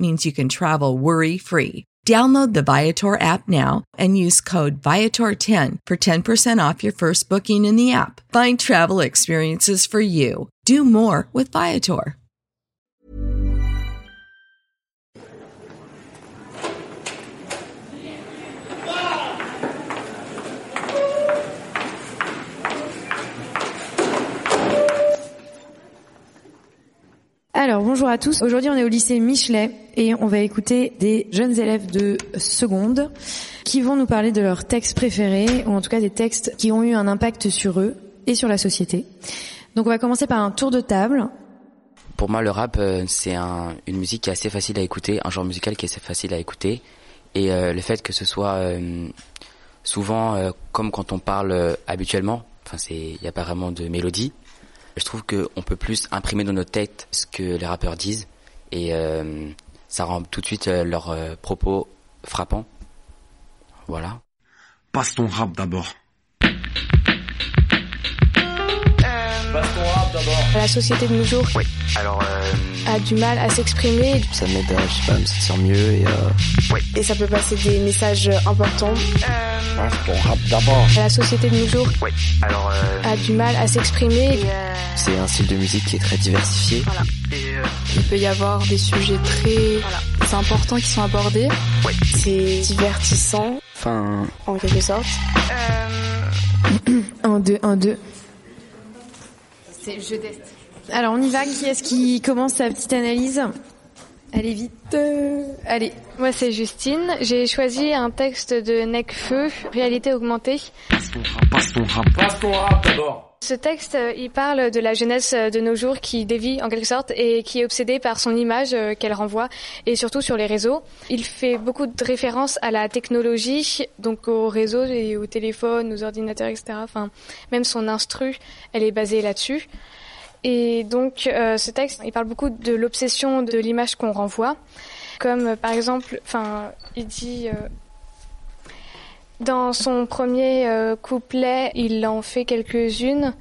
means you can travel worry free. Download the Viator app now and use code Viator10 for 10% off your first booking in the app. Find travel experiences for you. Do more with Viator. Alors bonjour à tous. Aujourd'hui on est au lycée Michelet et on va écouter des jeunes élèves de seconde qui vont nous parler de leurs textes préférés ou en tout cas des textes qui ont eu un impact sur eux et sur la société. Donc on va commencer par un tour de table. Pour moi, le rap, euh, c'est un, une musique qui est assez facile à écouter, un genre musical qui est assez facile à écouter. Et euh, le fait que ce soit euh, souvent comme quand on parle habituellement, enfin, il n'y a pas vraiment de mélodie. Je trouve qu'on peut plus imprimer dans notre tête ce que les rappeurs disent et ça rend tout de suite euh, leurs euh, propos frappants. Voilà. Passe ton rap d'abord. La société de nos jours Oui. Alors, euh, a du mal à s'exprimer Ça m'aide à, je sais pas, me sentir mieux et euh, et ça peut passer des messages importants. passe ton rap d'abord. La société de nos jours oui. Alors, euh, a du mal à s'exprimer. C'est un style de musique qui est très diversifié. Il peut y avoir des sujets très importants qui sont abordés. C'est divertissant Enfin, en quelque sorte. Un, deux, un, deux. C'est je teste. Alors on y va. Qui est-ce qui commence sa petite analyse? Allez vite. Euh, Allez. Moi, c'est Justine. J'ai choisi un texte de Necfeu, Réalité augmentée. Passe ton rap, passe ton rap. Passe ton rap d'abord. Ce texte, euh, il parle de la jeunesse euh, de nos jours qui dévie en quelque sorte et qui est obsédée par son image euh, qu'elle renvoie et surtout sur les réseaux. Il fait beaucoup de références à la technologie, donc aux réseaux et aux téléphones, aux ordinateurs, etc. Enfin, même son instru, elle est basée là-dessus. Et donc, ce texte, il parle beaucoup de l'obsession de l'image qu'on renvoie, comme par exemple, enfin, il dit. Dans son premier euh, couplet, il en fait quelques-unes.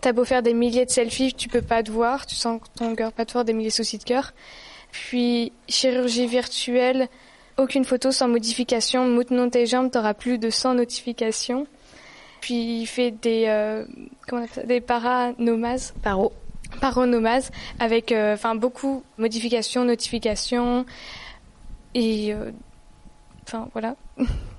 T'as beau faire des milliers de selfies, tu peux pas te voir, tu sens que ton cœur pas te voir, des milliers de soucis de cœur. Puis chirurgie virtuelle, aucune photo sans modification, moutenon tes jambes, t'auras plus de 100 notifications. Puis il fait des euh, comment on appelle ça, des paranomases, Paro. paronomases avec euh, enfin beaucoup modifications, notifications et euh, enfin voilà.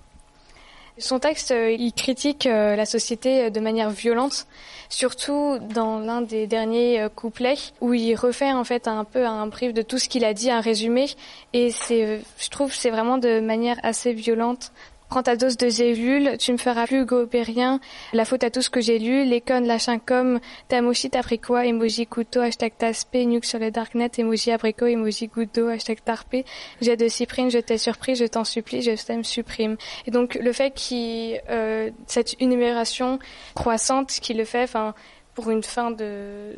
Son texte, euh, il critique euh, la société euh, de manière violente, surtout dans l'un des derniers couplets où il refait en fait un peu un brief de tout ce qu'il a dit, un résumé, et c'est, je trouve, c'est vraiment de manière assez violente. Prends ta dose de zélule, tu me feras plus gober rien. La faute à tout ce que j'ai lu, connes, la chincom, ta mochi, t'as pris quoi, emoji couteau, hashtag taspé, nuque sur le darknet, emoji abricot, emoji d'eau, hashtag tarpé, j'ai de cyprine, je t'ai surpris, je t'en supplie, je t'aime supprime. Et donc le fait qu'il, euh, cette énumération croissante qui le fait, enfin, pour une fin de,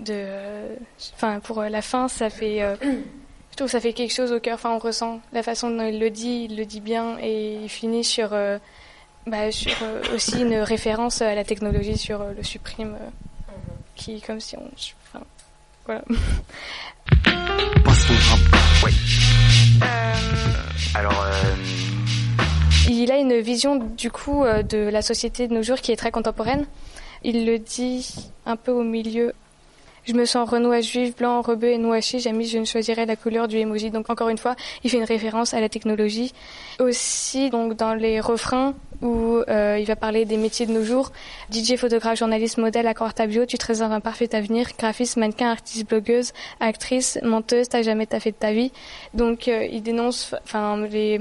de, enfin, pour la fin, ça fait, euh, je trouve que ça fait quelque chose au cœur. Enfin, on ressent la façon dont il le dit, il le dit bien et il finit sur, euh, bah, sur euh, aussi une référence à la technologie sur euh, le supprime, euh, qui comme si on, enfin, voilà. Alors, euh, Il a une vision du coup de la société de nos jours qui est très contemporaine. Il le dit un peu au milieu. Je me sens renois juif, blanc, rebeu et noaché, jamais je ne choisirais la couleur du emoji. Donc encore une fois, il fait une référence à la technologie. Aussi, donc dans les refrains où euh, il va parler des métiers de nos jours, DJ, photographe, journaliste, modèle, accord ta bio, tu te réserves un parfait avenir, graphiste, mannequin, artiste, blogueuse, actrice, menteuse, t'as jamais t'as fait de ta vie. Donc euh, il dénonce, enfin les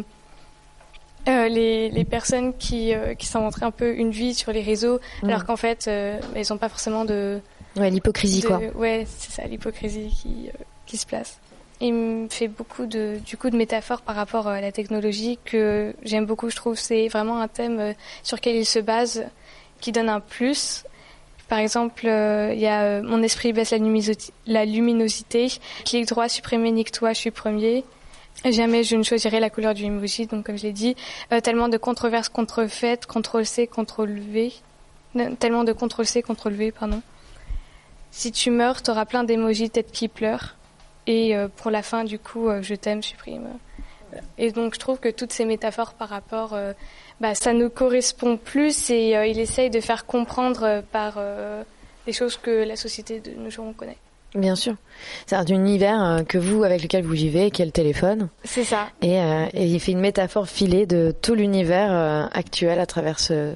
Euh, les, les personnes qui, qui s'inventeraient un peu une vie sur les réseaux, Mm. alors qu'en fait, elles n'ont pas forcément de... Ouais, l'hypocrisie quoi. Ouais, c'est ça, l'hypocrisie qui, euh, qui se place. Il me fait beaucoup de, du coup, de métaphores par rapport à la technologie que j'aime beaucoup, je trouve. C'est vraiment un thème euh, sur lequel il se base, qui donne un plus. Par exemple, euh, il y a euh, Mon esprit baisse la, luminosité- la luminosité. Clic droit, supprimer, nique-toi, je suis premier. Jamais je ne choisirai la couleur du emoji, donc comme je l'ai dit. Euh, tellement de controverses contrefaites, CTRL-C, CTRL-V. Non, Tellement de CTRL-C, CTRL-V, pardon. Si tu meurs, t'auras plein d'émojis tête qui pleure. Et euh, pour la fin, du coup, euh, je t'aime, supprime. Et donc, je trouve que toutes ces métaphores par rapport, euh, bah, ça nous correspond plus et euh, il essaye de faire comprendre euh, par des choses que la société de nos jours on connaît. Bien sûr. C'est un univers que vous, avec lequel vous vivez, qui est le téléphone. C'est ça. Et, et il fait une métaphore filée de tout l'univers actuel à travers ce,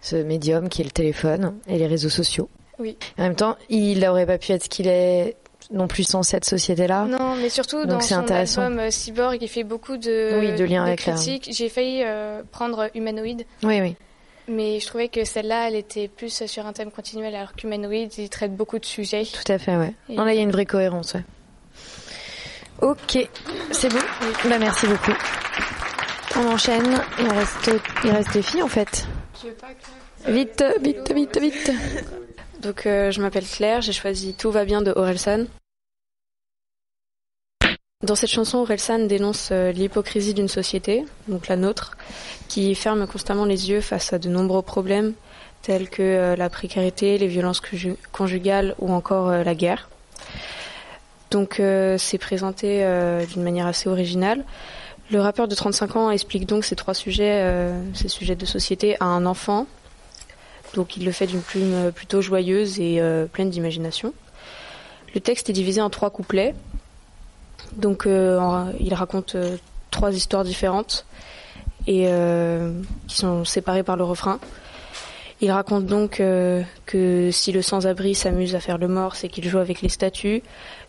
ce médium qui est le téléphone et les réseaux sociaux. Oui. En même temps, il n'aurait pas pu être ce qu'il est non plus sans cette société-là. Non, mais surtout Donc dans son intéressant. album euh, Cyborg, il fait beaucoup de, Oui, de liens avec la- critiques. J'ai failli euh, prendre Humanoid, Oui, oui. mais je trouvais que celle-là, elle était plus sur un thème continuel, alors qu'Humanoid, il traite beaucoup de sujets. Tout à fait, ouais. Et- Non, là, il y a une vraie cohérence, ouais. Ok, c'est bon. Bah, merci beaucoup. On enchaîne. Il reste, il reste les filles, en fait. Vite, vite, vite, vite. Donc euh, je m'appelle Claire, j'ai choisi Tout va bien de Orelsan. Dans cette chanson, Orelsan dénonce euh, l'hypocrisie d'une société, donc la nôtre, qui ferme constamment les yeux face à de nombreux problèmes tels que euh, la précarité, les violences conju- conjugales ou encore la guerre. Donc c'est présenté d'une manière assez originale. Le rappeur de 35 ans explique donc ces trois sujets, ces sujets de société à un enfant donc il le fait d'une plume euh, plutôt joyeuse et euh, pleine d'imagination. Le texte est divisé en trois couplets. Donc euh, il raconte trois histoires différentes et qui sont séparées par le refrain. Il raconte donc que si le sans-abri s'amuse à faire le mort, c'est qu'il joue avec les statues,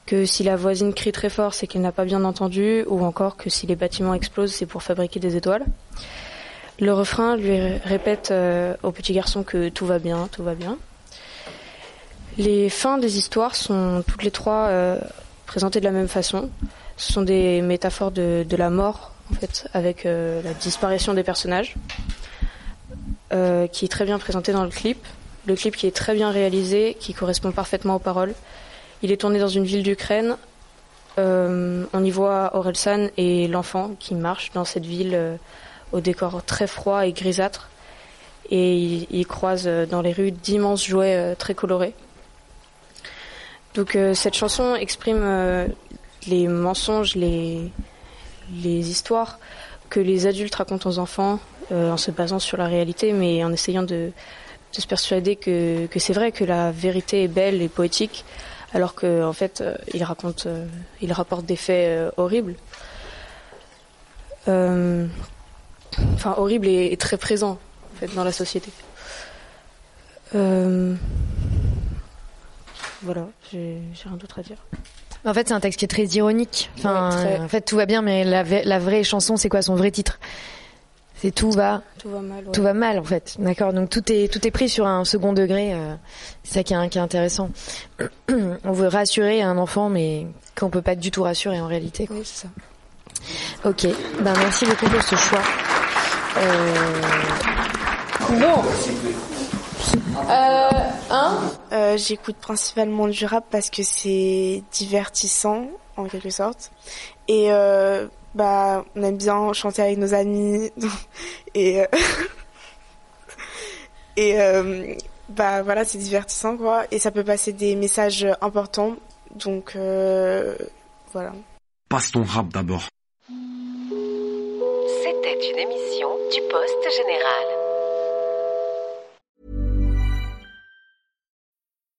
que si la voisine crie très fort, c'est qu'elle n'a pas bien entendu, ou encore que si les bâtiments explosent, c'est pour fabriquer des étoiles. Le refrain lui ré- répète euh, au petit garçon que tout va bien, tout va bien. Les fins des histoires sont toutes les trois euh, présentées de la même façon. Ce sont des métaphores de, la mort, en fait, avec euh, la disparition des personnages, qui est très bien présenté dans le clip. Le clip qui est très bien réalisé, qui correspond parfaitement aux paroles. Il est tourné dans une ville d'Ukraine. On y voit Orelsan et l'enfant qui marchent dans cette ville. Au décor très froid et grisâtre. Et il, il croise euh, dans les rues d'immenses jouets euh, très colorés. Donc euh, cette chanson exprime les mensonges, les, les histoires que les adultes racontent aux enfants en se basant sur la réalité, mais en essayant de, de se persuader que, que c'est vrai, que la vérité est belle et poétique, alors qu'en en fait, euh, il raconte, euh, il rapporte des faits horribles. Enfin horrible et, et très présent en fait dans la société. Euh, voilà, j'ai rien d'autre à dire. En fait, c'est un texte qui est très ironique. Enfin, Ouais, très. en fait, tout va bien, mais la, vraie chanson, c'est quoi son vrai titre? C'est tout va, Tout va mal. ouais. tout va mal, en fait. D'accord. Donc tout est tout est pris sur un second degré. euh, c'est ça qui est, qui est intéressant. On veut rassurer un enfant, mais qu'on peut pas du tout rassurer en réalité. quoi. Oui, c'est ça. Ok. Ben merci beaucoup pour ce choix. Euh, Bon. Euh, hein Euh, J'écoute principalement du rap parce que c'est divertissant en quelque sorte et euh, bah on aime bien chanter avec nos amis et euh, et euh, bah voilà c'est divertissant quoi et ça peut passer des messages importants donc euh, voilà. Passe ton rap d'abord. C'était une émission du Poste Général.